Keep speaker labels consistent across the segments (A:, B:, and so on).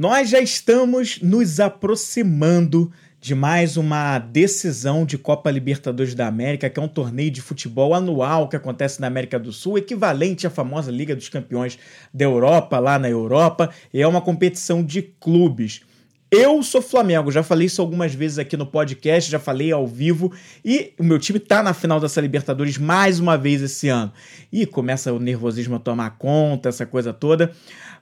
A: Nós já estamos nos aproximando de mais uma decisão de Copa Libertadores da América, que é um torneio de futebol anual que acontece na América do Sul, equivalente à famosa Liga dos Campeões da Europa, lá na Europa, e é uma competição de clubes. Eu sou Flamengo, já falei isso algumas vezes aqui no podcast, já falei ao vivo, e o meu time tá na final dessa Libertadores mais uma vez esse ano. E começa o nervosismo a tomar conta, essa coisa toda.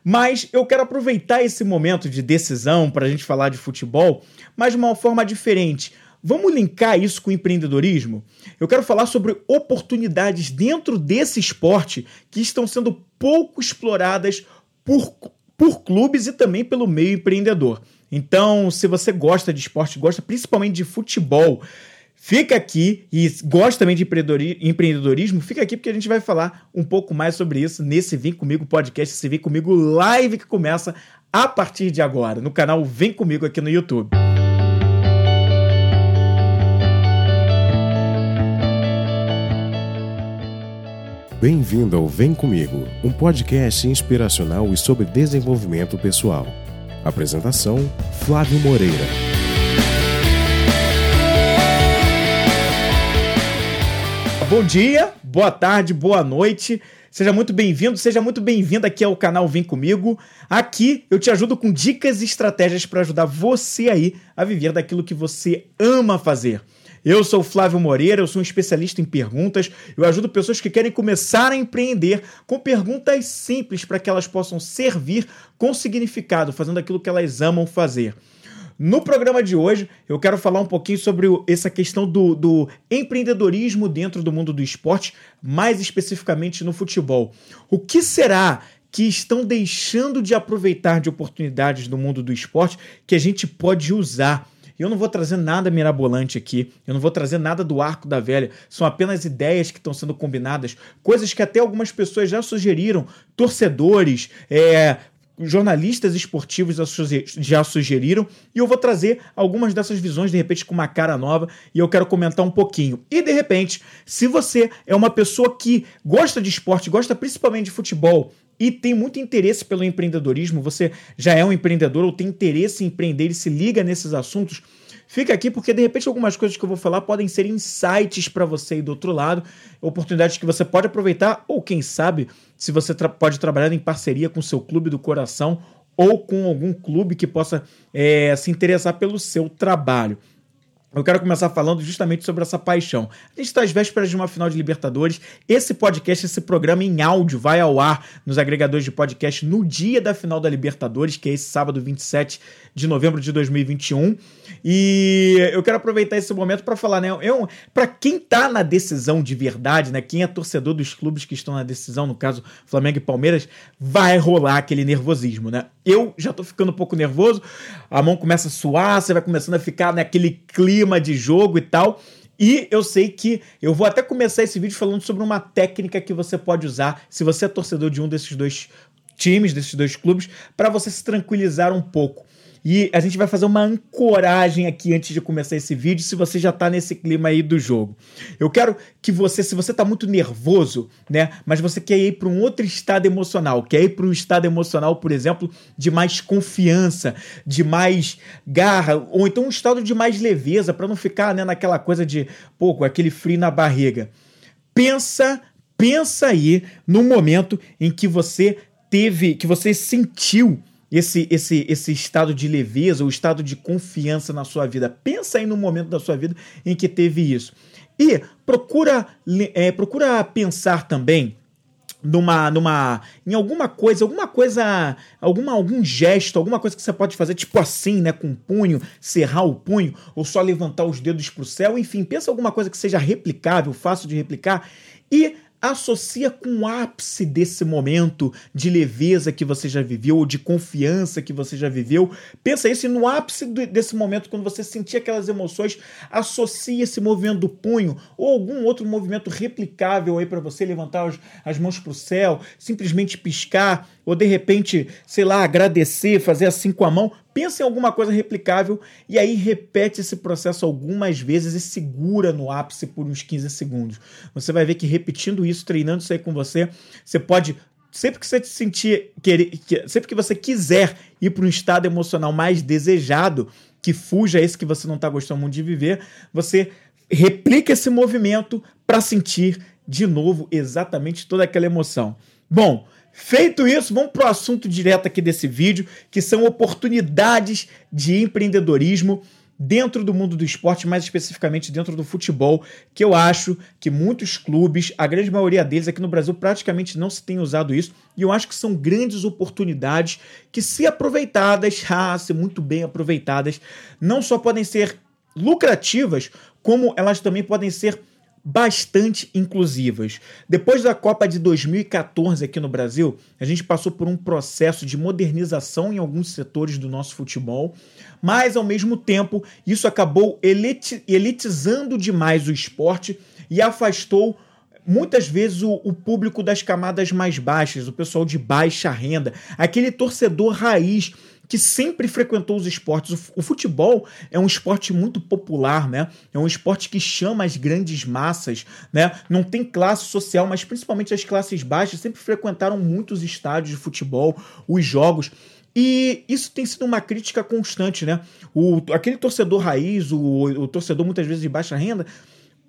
A: Mas eu quero aproveitar esse momento de decisão para a gente falar de futebol, mas de uma forma diferente. Vamos linkar isso com empreendedorismo? Eu quero falar sobre oportunidades dentro desse esporte que estão sendo pouco exploradas por, por clubes e também pelo meio empreendedor. Então, se você gosta de esporte, gosta principalmente de futebol, Fica aqui e gosta também de empreendedorismo, fica aqui porque a gente vai falar um pouco mais sobre isso nesse Vem Comigo podcast, esse Vem Comigo live que começa a partir de agora no canal Vem Comigo aqui no YouTube.
B: Bem-vindo ao Vem Comigo, um podcast inspiracional e sobre desenvolvimento pessoal. Apresentação: Flávio Moreira.
A: bom dia, boa tarde, boa noite. Seja muito bem-vindo, seja muito bem-vinda aqui ao canal Vem Comigo. Aqui eu te ajudo com dicas e estratégias para ajudar você aí a viver daquilo que você ama fazer. Eu sou Flávio Moreira, eu sou um especialista em perguntas. Eu ajudo pessoas que querem começar a empreender com perguntas simples para que elas possam servir com significado, fazendo aquilo que elas amam fazer. No programa de hoje, eu quero falar um pouquinho sobre essa questão do, do empreendedorismo dentro do mundo do esporte, mais especificamente no futebol. O que será que estão deixando de aproveitar de oportunidades do mundo do esporte que a gente pode usar? Eu não vou trazer nada mirabolante aqui, eu não vou trazer nada do arco da velha, são apenas ideias que estão sendo combinadas, coisas que até algumas pessoas já sugeriram, torcedores, é, jornalistas esportivos já sugeriram, e eu vou trazer algumas dessas visões, de repente, com uma cara nova, e eu quero comentar um pouquinho. E, de repente, se você é uma pessoa que gosta de esporte, gosta principalmente de futebol, e tem muito interesse pelo empreendedorismo, você já é um empreendedor ou tem interesse em empreender e se liga nesses assuntos, Fica aqui porque de repente algumas coisas que eu vou falar podem ser insights para você aí do outro lado, oportunidades que você pode aproveitar ou quem sabe se você tra pode trabalhar em parceria com o seu clube do coração ou com algum clube que possa é, se interessar pelo seu trabalho. Eu quero começar falando justamente sobre essa paixão. A gente está às vésperas de uma final de Libertadores. Esse podcast, esse programa em áudio, vai ao ar nos agregadores de podcast no dia da final da Libertadores, que é esse sábado 27 de novembro de 2021. E eu quero aproveitar esse momento para falar, né? Eu, para quem tá na decisão de verdade, né? Quem é torcedor dos clubes que estão na decisão, no caso Flamengo e Palmeiras, vai rolar aquele nervosismo, né? Eu já tô ficando um pouco nervoso, a mão começa a suar, você vai começando a ficar naquele clima de jogo e tal. E eu sei que eu vou até começar esse vídeo falando sobre uma técnica que você pode usar se você é torcedor de um desses dois times, desses dois clubes, para você se tranquilizar um pouco. E a gente vai fazer uma ancoragem aqui antes de começar esse vídeo, se você já tá nesse clima aí do jogo. Eu quero que você, se você tá muito nervoso, né, mas você quer ir para um outro estado emocional, quer ir para um estado emocional, por exemplo, de mais confiança, de mais garra, ou então um estado de mais leveza, para não ficar, né, naquela coisa de, pô, aquele frio na barriga. Pensa, pensa aí no momento em que você teve, que você sentiu esse, esse, esse estado de leveza, o estado de confiança na sua vida. Pensa aí no momento da sua vida em que teve isso. E procura, é, procura pensar também numa, numa, em alguma coisa, alguma coisa, alguma, algum gesto, alguma coisa que você pode fazer, tipo assim, né, com o punho, cerrar o punho, ou só levantar os dedos para o céu, enfim, pensa alguma coisa que seja replicável, fácil de replicar e associa com o ápice desse momento de leveza que você já viveu ou de confiança que você já viveu. Pensa isso no ápice desse momento, quando você sentir aquelas emoções, associa esse movimento do punho ou algum outro movimento replicável aí para você levantar as, as mãos para o céu, simplesmente piscar ou de repente, sei lá, agradecer, fazer assim com a mão. Pensa em alguma coisa replicável e aí repete esse processo algumas vezes e segura no ápice por uns 15 segundos. Você vai ver que repetindo isso, treinando isso aí com você, você pode sempre que você se sentir, querer, sempre que você quiser ir para um estado emocional mais desejado, que fuja esse que você não está gostando muito de viver, você replica esse movimento para sentir de novo exatamente toda aquela emoção. Bom, feito isso, vamos para o assunto direto aqui desse vídeo, que são oportunidades de empreendedorismo dentro do mundo do esporte, mais especificamente dentro do futebol, que eu acho que muitos clubes, a grande maioria deles aqui no Brasil, praticamente não se tem usado isso, e eu acho que são grandes oportunidades que, se aproveitadas, ah, se muito bem aproveitadas, não só podem ser lucrativas, como elas também podem ser bastante inclusivas. Depois da Copa de 2014 aqui no Brasil, a gente passou por um processo de modernização em alguns setores do nosso futebol, mas ao mesmo tempo isso acabou elitizando demais o esporte e afastou muitas vezes o, o, público das camadas mais baixas, o pessoal de baixa renda, aquele torcedor raiz que sempre frequentou os esportes. O, futebol é um esporte muito popular, né? É um esporte que chama as grandes massas, né? Não tem classe social, mas principalmente as classes baixas sempre frequentaram muitos estádios de futebol, os jogos. E isso tem sido uma crítica constante, né? O, aquele torcedor raiz, o, o torcedor muitas vezes de baixa renda,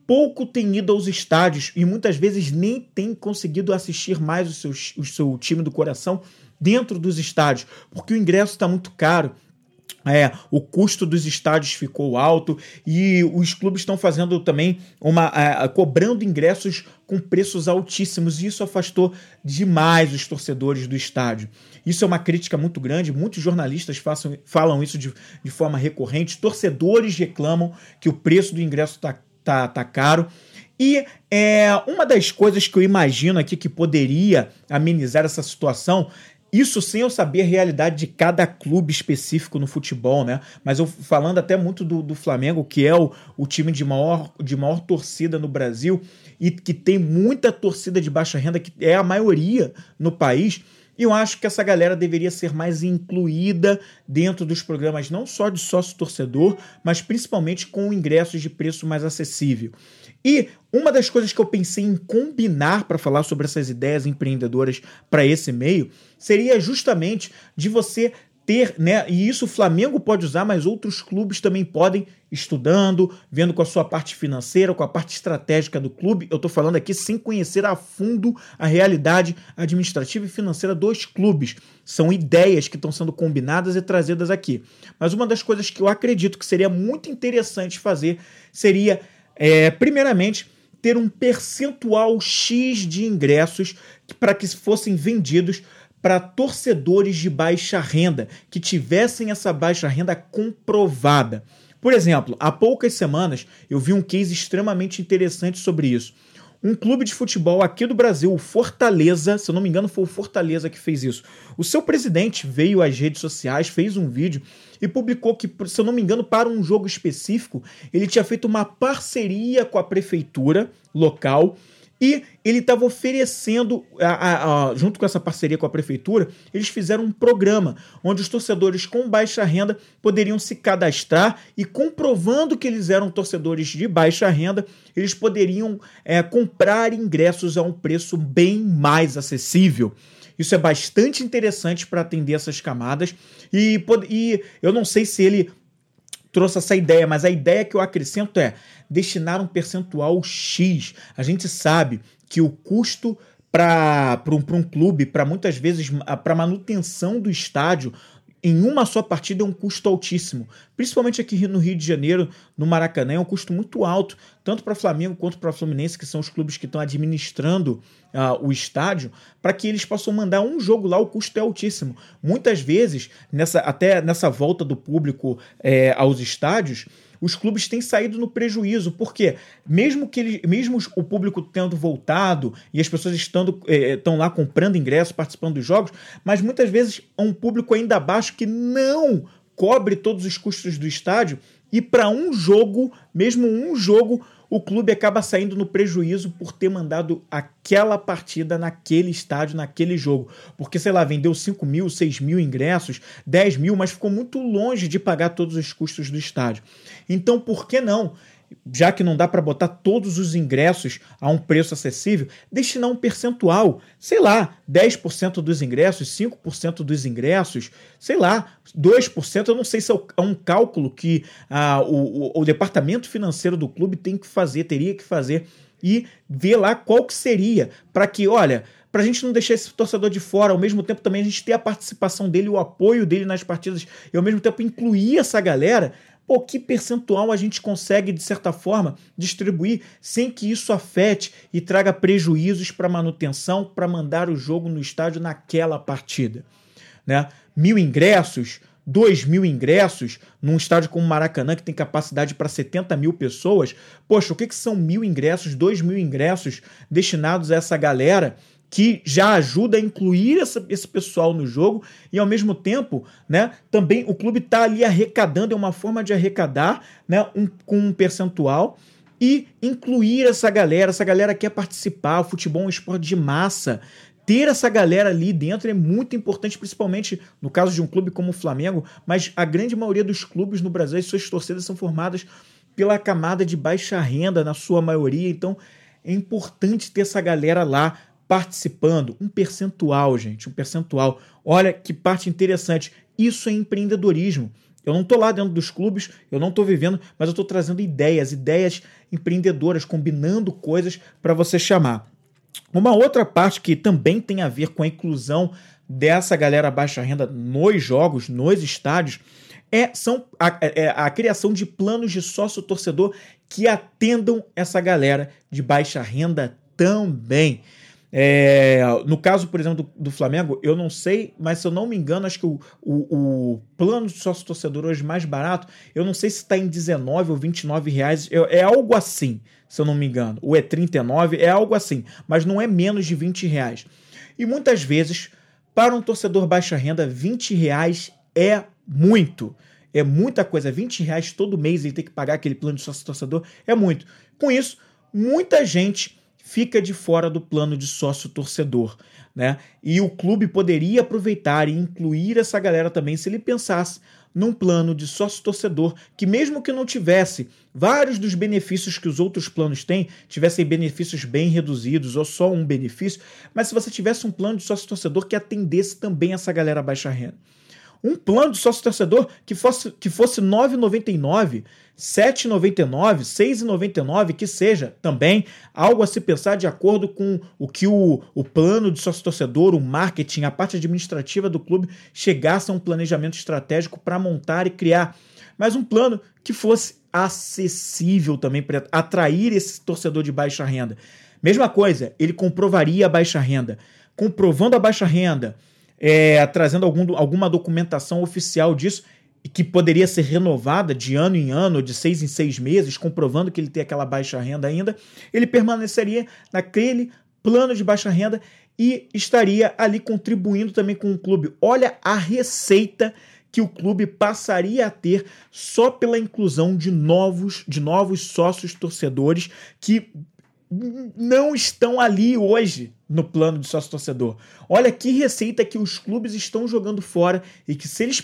A: pouco tem ido aos estádios e muitas vezes nem tem conseguido assistir mais o seu, o seu time do coração dentro dos estádios, porque o ingresso está muito caro. É, o custo dos estádios ficou alto e os clubes estão fazendo também uma é, cobrando ingressos com preços altíssimos e isso afastou demais os torcedores do estádio. Isso é uma crítica muito grande, muitos jornalistas façam, falam isso de, de forma recorrente, torcedores reclamam que o preço do ingresso está tá, tá caro. E é, uma das coisas que eu imagino aqui que poderia amenizar essa situação isso sem eu saber a realidade de cada clube específico no futebol, né? Mas eu falando até muito do, do Flamengo, que é o, o time de maior, de maior torcida no Brasil e que tem muita torcida de baixa renda, que é a maioria no país. E eu acho que essa galera deveria ser mais incluída dentro dos programas, não só de sócio torcedor, mas principalmente com ingressos de preço mais acessível. E uma das coisas que eu pensei em combinar para falar sobre essas ideias empreendedoras para esse meio seria justamente de você ter, né? E isso o Flamengo pode usar, mas outros clubes também podem, estudando, vendo com a sua parte financeira, com a parte estratégica do clube. Eu estou falando aqui sem conhecer a fundo a realidade administrativa e financeira dos clubes. São ideias que estão sendo combinadas e trazidas aqui. Mas uma das coisas que eu acredito que seria muito interessante fazer seria é, primeiramente, ter um percentual X de ingressos para que fossem vendidos para torcedores de baixa renda, que tivessem essa baixa renda comprovada. Por exemplo, há poucas semanas eu vi um case extremamente interessante sobre isso um clube de futebol aqui do Brasil, o Fortaleza, se eu não me engano, foi o Fortaleza que fez isso. O seu presidente veio às redes sociais, fez um vídeo e publicou que, se eu não me engano, para um jogo específico, ele tinha feito uma parceria com a prefeitura local e ele estava oferecendo, a, a, a, junto com essa parceria com a prefeitura, eles fizeram um programa onde os torcedores com baixa renda poderiam se cadastrar e, comprovando que eles eram torcedores de baixa renda, eles poderiam é, comprar ingressos a um preço bem mais acessível. Isso é bastante interessante para atender essas camadas. E, e eu não sei se ele trouxe essa ideia, mas a ideia que eu acrescento é destinar um percentual X. A gente sabe que o custo para um, um clube, para muitas vezes, para manutenção do estádio, em uma só partida é um custo altíssimo. Principalmente aqui no Rio de Janeiro, no Maracanã, é um custo muito alto, tanto para Flamengo quanto para Fluminense, que são os clubes que estão administrando uh, o estádio, para que eles possam mandar um jogo lá, o custo é altíssimo. Muitas vezes, nessa, até nessa volta do público é, aos estádios, os clubes têm saído no prejuízo, porque mesmo que ele, mesmo o público tendo voltado e as pessoas estando estão lá comprando ingressos, participando dos jogos, mas muitas vezes é um público ainda baixo que não cobre todos os custos do estádio. E para um jogo, mesmo um jogo, o clube acaba saindo no prejuízo por ter mandado aquela partida naquele estádio, naquele jogo. Porque, sei lá, vendeu 5 mil, 6 mil ingressos, 10 mil, mas ficou muito longe de pagar todos os custos do estádio. Então, por que não já que não dá para botar todos os ingressos a um preço acessível, destinar um percentual, sei lá, 10% dos ingressos, 5% dos ingressos, sei lá, 2%, eu não sei se é um cálculo que ah, o, o, o departamento financeiro do clube tem que fazer, teria que fazer e ver lá qual que seria, para que, olha, para a gente não deixar esse torcedor de fora, ao mesmo tempo também a gente ter a participação dele, o apoio dele nas partidas e ao mesmo tempo incluir essa galera, pô, que percentual a gente consegue, de certa forma, distribuir sem que isso afete e traga prejuízos para manutenção, para mandar o jogo no estádio naquela partida. Né? Mil ingressos, 2 mil ingressos num estádio como Maracanã, que tem capacidade para 70 mil pessoas. Poxa, o que, que são mil ingressos, 2 mil ingressos destinados a essa galera que já ajuda a incluir essa, esse pessoal no jogo e ao mesmo tempo, né, também o clube está ali arrecadando, é uma forma de arrecadar, né, um, com um percentual e incluir essa galera, essa galera quer participar, o futebol é um esporte de massa, ter essa galera ali dentro é muito importante, principalmente no caso de um clube como o Flamengo, mas a grande maioria dos clubes no Brasil, as suas torcidas são formadas pela camada de baixa renda, na sua maioria, então é importante ter essa galera lá participando. Um percentual, gente, um percentual. Olha que parte interessante. Isso é empreendedorismo. Eu não estou lá dentro dos clubes, eu não estou vivendo, mas eu estou trazendo ideias, ideias empreendedoras, combinando coisas para você chamar. Uma outra parte que também tem a ver com a inclusão dessa galera baixa renda nos jogos, nos estádios, é, são a, é, a criação de planos de sócio-torcedor que atendam essa galera de baixa renda também. É, no caso, por exemplo, do, do, Flamengo, eu não sei, mas se eu não me engano, acho que o, o, o plano de sócio torcedor hoje mais barato, eu não sei se está em 19 ou 29 reais, é, algo assim, se eu não me engano. Ou é 39, é algo assim, mas não é menos de 20 reais. E muitas vezes, para um torcedor baixa renda, 20 reais é muito. É muita coisa. 20 reais todo mês ele tem que pagar aquele plano de sócio torcedor é muito. Com isso, muita gente fica de fora do plano de sócio torcedor, né? E o clube poderia aproveitar e incluir essa galera também se ele pensasse num plano de sócio torcedor que mesmo que não tivesse vários dos benefícios que os outros planos têm, tivessem benefícios bem reduzidos ou só um benefício, mas se você tivesse um plano de sócio torcedor que atendesse também essa galera baixa renda um plano de sócio torcedor que fosse, que fosse R$ 9,99, R$ 7,99, R$ 6,99, que seja também algo a se pensar de acordo com o que o, o plano de sócio torcedor, o marketing, a parte administrativa do clube chegasse a um planejamento estratégico para montar e criar. Mas um plano que fosse acessível também para atrair esse torcedor de baixa renda. Mesma coisa, ele comprovaria a baixa renda. Comprovando a baixa renda, é, trazendo algum, alguma documentação oficial disso que poderia ser renovada de ano em ano, de seis em seis meses, comprovando que ele tem aquela baixa renda ainda, ele permaneceria naquele plano de baixa renda e estaria ali contribuindo também com o clube. Olha a receita que o clube passaria a ter só pela inclusão de novos, de novos sócios torcedores que não estão ali hoje no plano de sócio torcedor. Olha que receita que os clubes estão jogando fora e que se eles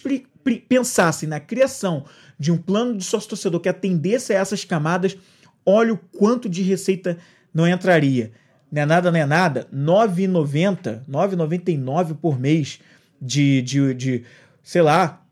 A: pensassem na criação de um plano de sócio torcedor que atendesse a essas camadas, olha o quanto de receita não entraria. Não é nada, não é nada. R$ 9,90, R$ 9,99 por mês de, de, de, sei lá,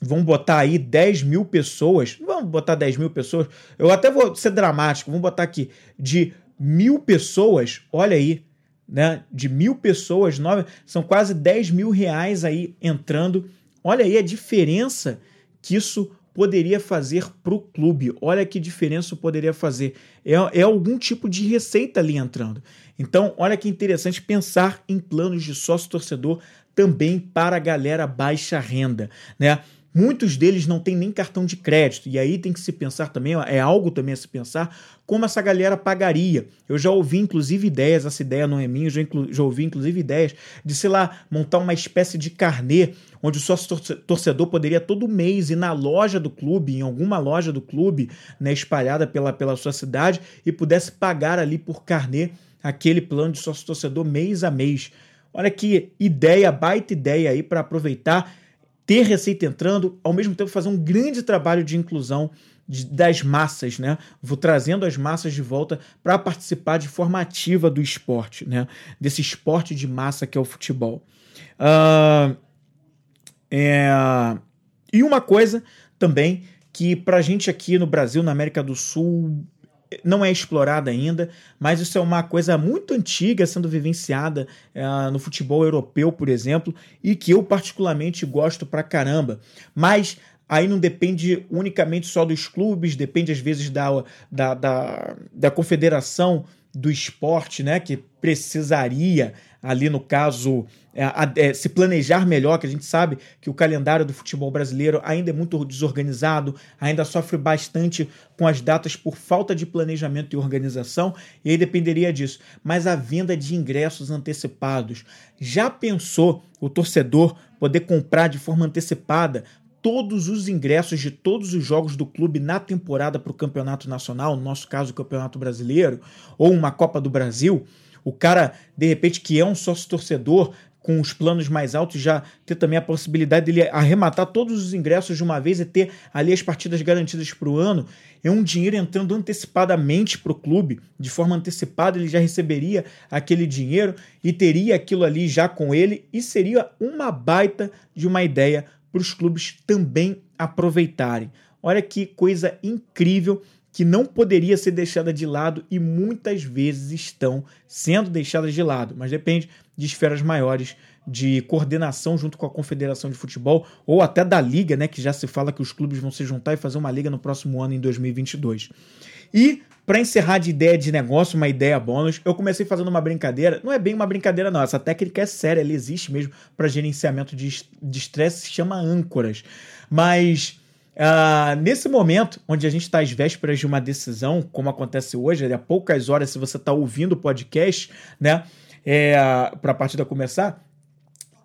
A: vamos botar aí 10 mil pessoas. Vamos botar 10 mil pessoas. Eu até vou ser dramático, vamos botar aqui de mil pessoas, olha aí, né? De mil pessoas, nove, são quase 10 mil reais aí entrando. Olha aí a diferença que isso poderia fazer para o clube. Olha que diferença poderia fazer. É, é algum tipo de receita ali entrando. Então, olha que interessante pensar em planos de sócio-torcedor também para a galera baixa renda, né? Muitos deles não têm nem cartão de crédito, e aí tem que se pensar também, é algo também a se pensar, como essa galera pagaria. Eu já ouvi, inclusive, ideias, essa ideia não é minha, já, já ouvi, inclusive, ideias de, sei lá, montar uma espécie de carnê, onde o sócio torcedor poderia todo mês ir na loja do clube, em alguma loja do clube, né, espalhada pela, pela sua cidade, e pudesse pagar ali por carnê aquele plano de sócio torcedor mês a mês. Olha que ideia, baita ideia aí para aproveitar ter receita entrando, ao mesmo tempo fazer um grande trabalho de inclusão de, das massas, né? Vou trazendo as massas de volta para participar de forma ativa do esporte, né? Desse esporte de massa que é o futebol. Uh, é... E uma coisa também que para a gente aqui no Brasil, na América do Sul, não é explorada ainda, mas isso é uma coisa muito antiga sendo vivenciada uh, no futebol europeu, por exemplo, e que eu particularmente gosto pra caramba. Mas aí não depende unicamente só dos clubes, depende às vezes da, da, da, da confederação do esporte, né, que precisaria ali no caso é, é, se planejar melhor, que a gente sabe que o calendário do futebol brasileiro ainda é muito desorganizado, ainda sofre bastante com as datas por falta de planejamento e organização, e aí dependeria disso. Mas a venda de ingressos antecipados, já pensou o torcedor poder comprar de forma antecipada todos os ingressos de todos os jogos do clube na temporada para o campeonato nacional, no nosso caso, o campeonato brasileiro, ou uma Copa do Brasil, o cara, de repente, que é um sócio torcedor, com os planos mais altos, já ter também a possibilidade dele arrematar todos os ingressos de uma vez e ter ali as partidas garantidas para o ano, é um dinheiro entrando antecipadamente para o clube, de forma antecipada, ele já receberia aquele dinheiro e teria aquilo ali já com ele, e seria uma baita de uma ideia para os clubes também aproveitarem. Olha que coisa incrível que não poderia ser deixada de lado e muitas vezes estão sendo deixadas de lado, mas depende de esferas maiores de coordenação junto com a Confederação de Futebol ou até da liga, né, que já se fala que os clubes vão se juntar e fazer uma liga no próximo ano em 2022. E para encerrar de ideia de negócio, uma ideia bônus, eu comecei fazendo uma brincadeira. Não é bem uma brincadeira, não. Essa técnica é séria, ela existe mesmo para gerenciamento de estresse, se chama âncoras. Mas Uh, nesse momento, onde a gente está às vésperas de uma decisão, como acontece hoje, há poucas horas, se você está ouvindo o podcast, né, é, para a partida começar,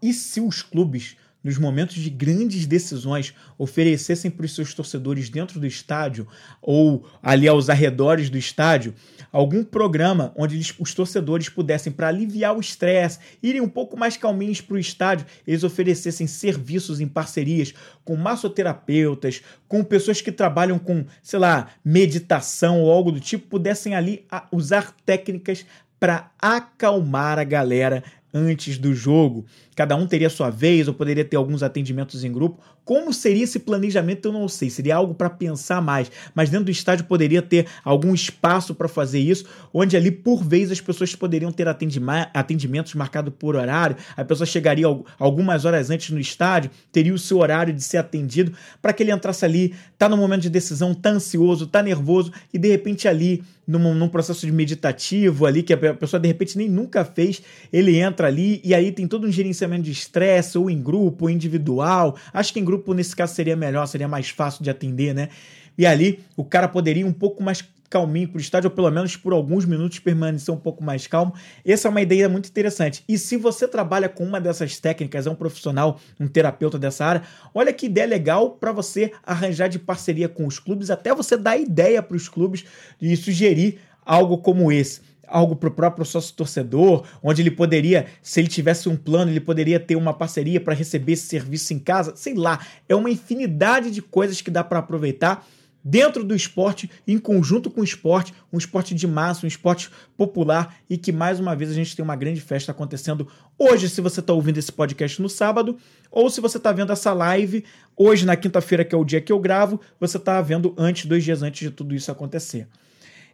A: e se os clubes nos momentos de grandes decisões, oferecessem para os seus torcedores dentro do estádio ou ali aos arredores do estádio algum programa onde os torcedores pudessem, para aliviar o estresse, irem um pouco mais calminhos para o estádio, eles oferecessem serviços em parcerias com massoterapeutas, com pessoas que trabalham com, sei lá, meditação ou algo do tipo, pudessem ali usar técnicas para acalmar a galera antes do jogo. Cada um teria sua vez ou poderia ter alguns atendimentos em grupo. Como seria esse planejamento, eu não sei. Seria algo para pensar mais. Mas dentro do estádio poderia ter algum espaço para fazer isso, onde ali, por vez, as pessoas poderiam ter atendimentos marcados por horário. A pessoa chegaria algumas horas antes no estádio, teria o seu horário de ser atendido, para que ele entrasse ali, tá no momento de decisão, tá ansioso, tá nervoso, e de repente ali, num, num processo de meditativo ali, que a pessoa de repente nem nunca fez, ele entra ali e aí tem todo um gerenciamento de estresse, ou em grupo, ou individual. Acho que em grupo, nesse caso, seria melhor, seria mais fácil de atender, né? E ali o cara poderia um pouco mais calminho para o estádio, ou pelo menos por alguns minutos permanecer um pouco mais calmo. Essa é uma ideia muito interessante. E se você trabalha com uma dessas técnicas, é um profissional, um terapeuta dessa área, olha que ideia legal para você arranjar de parceria com os clubes, até você dar ideia para os clubes e sugerir algo como esse algo para o próprio sócio torcedor, onde ele poderia, se ele tivesse um plano, ele poderia ter uma parceria para receber esse serviço em casa, sei lá, é uma infinidade de coisas que dá para aproveitar dentro do esporte, em conjunto com o esporte, um esporte de massa, um esporte popular e que mais uma vez a gente tem uma grande festa acontecendo hoje, se você está ouvindo esse podcast no sábado, ou se você está vendo essa live hoje na quinta-feira, que é o dia que eu gravo, você está vendo antes, dois dias antes de tudo isso acontecer.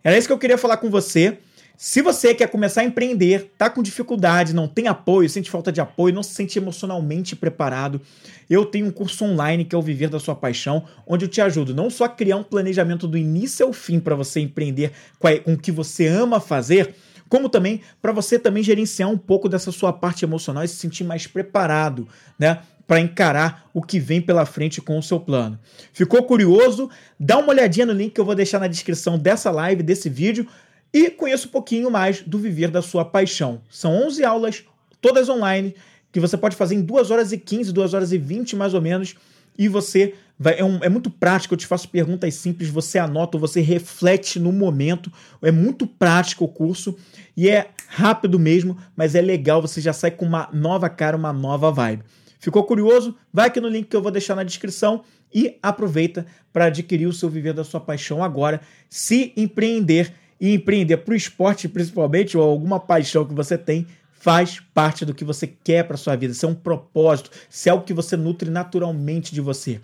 A: Era isso que eu queria falar com você. Se você quer começar a empreender, tá com dificuldade, não tem apoio, sente falta de apoio, não se sente emocionalmente preparado, eu tenho um curso online que é o Viver da Sua Paixão, onde eu te ajudo não só a criar um planejamento do início ao fim para você empreender com o que você ama fazer, como também para você também gerenciar um pouco dessa sua parte emocional e se sentir mais preparado, né? Para encarar o que vem pela frente com o seu plano. Ficou curioso? Dá uma olhadinha no link que eu vou deixar na descrição dessa live, desse vídeo e conheça um pouquinho mais do Viver da Sua Paixão. São 11 aulas, todas online, que você pode fazer em 2 horas e 15, 2 horas e 20 mais ou menos, e você vai. É, um, é muito prático, eu te faço perguntas simples, você anota, você reflete no momento. É muito prático o curso e é rápido mesmo, mas é legal, você já sai com uma nova cara, uma nova vibe. Ficou curioso? Vai aqui no link que eu vou deixar na descrição e aproveita para adquirir o seu viver da sua paixão agora. Se empreender e empreender para o esporte principalmente ou alguma paixão que você tem, faz parte do que você quer para sua vida. Isso é um propósito, isso é algo que você nutre naturalmente de você.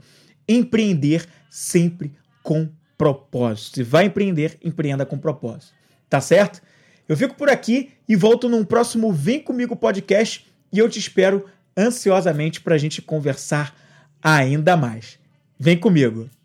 A: Empreender sempre com propósito. Se vai empreender, empreenda com propósito. Tá certo? Eu fico por aqui e volto num próximo Vem Comigo podcast e eu te espero ansiosamente para a gente conversar ainda mais. Vem comigo!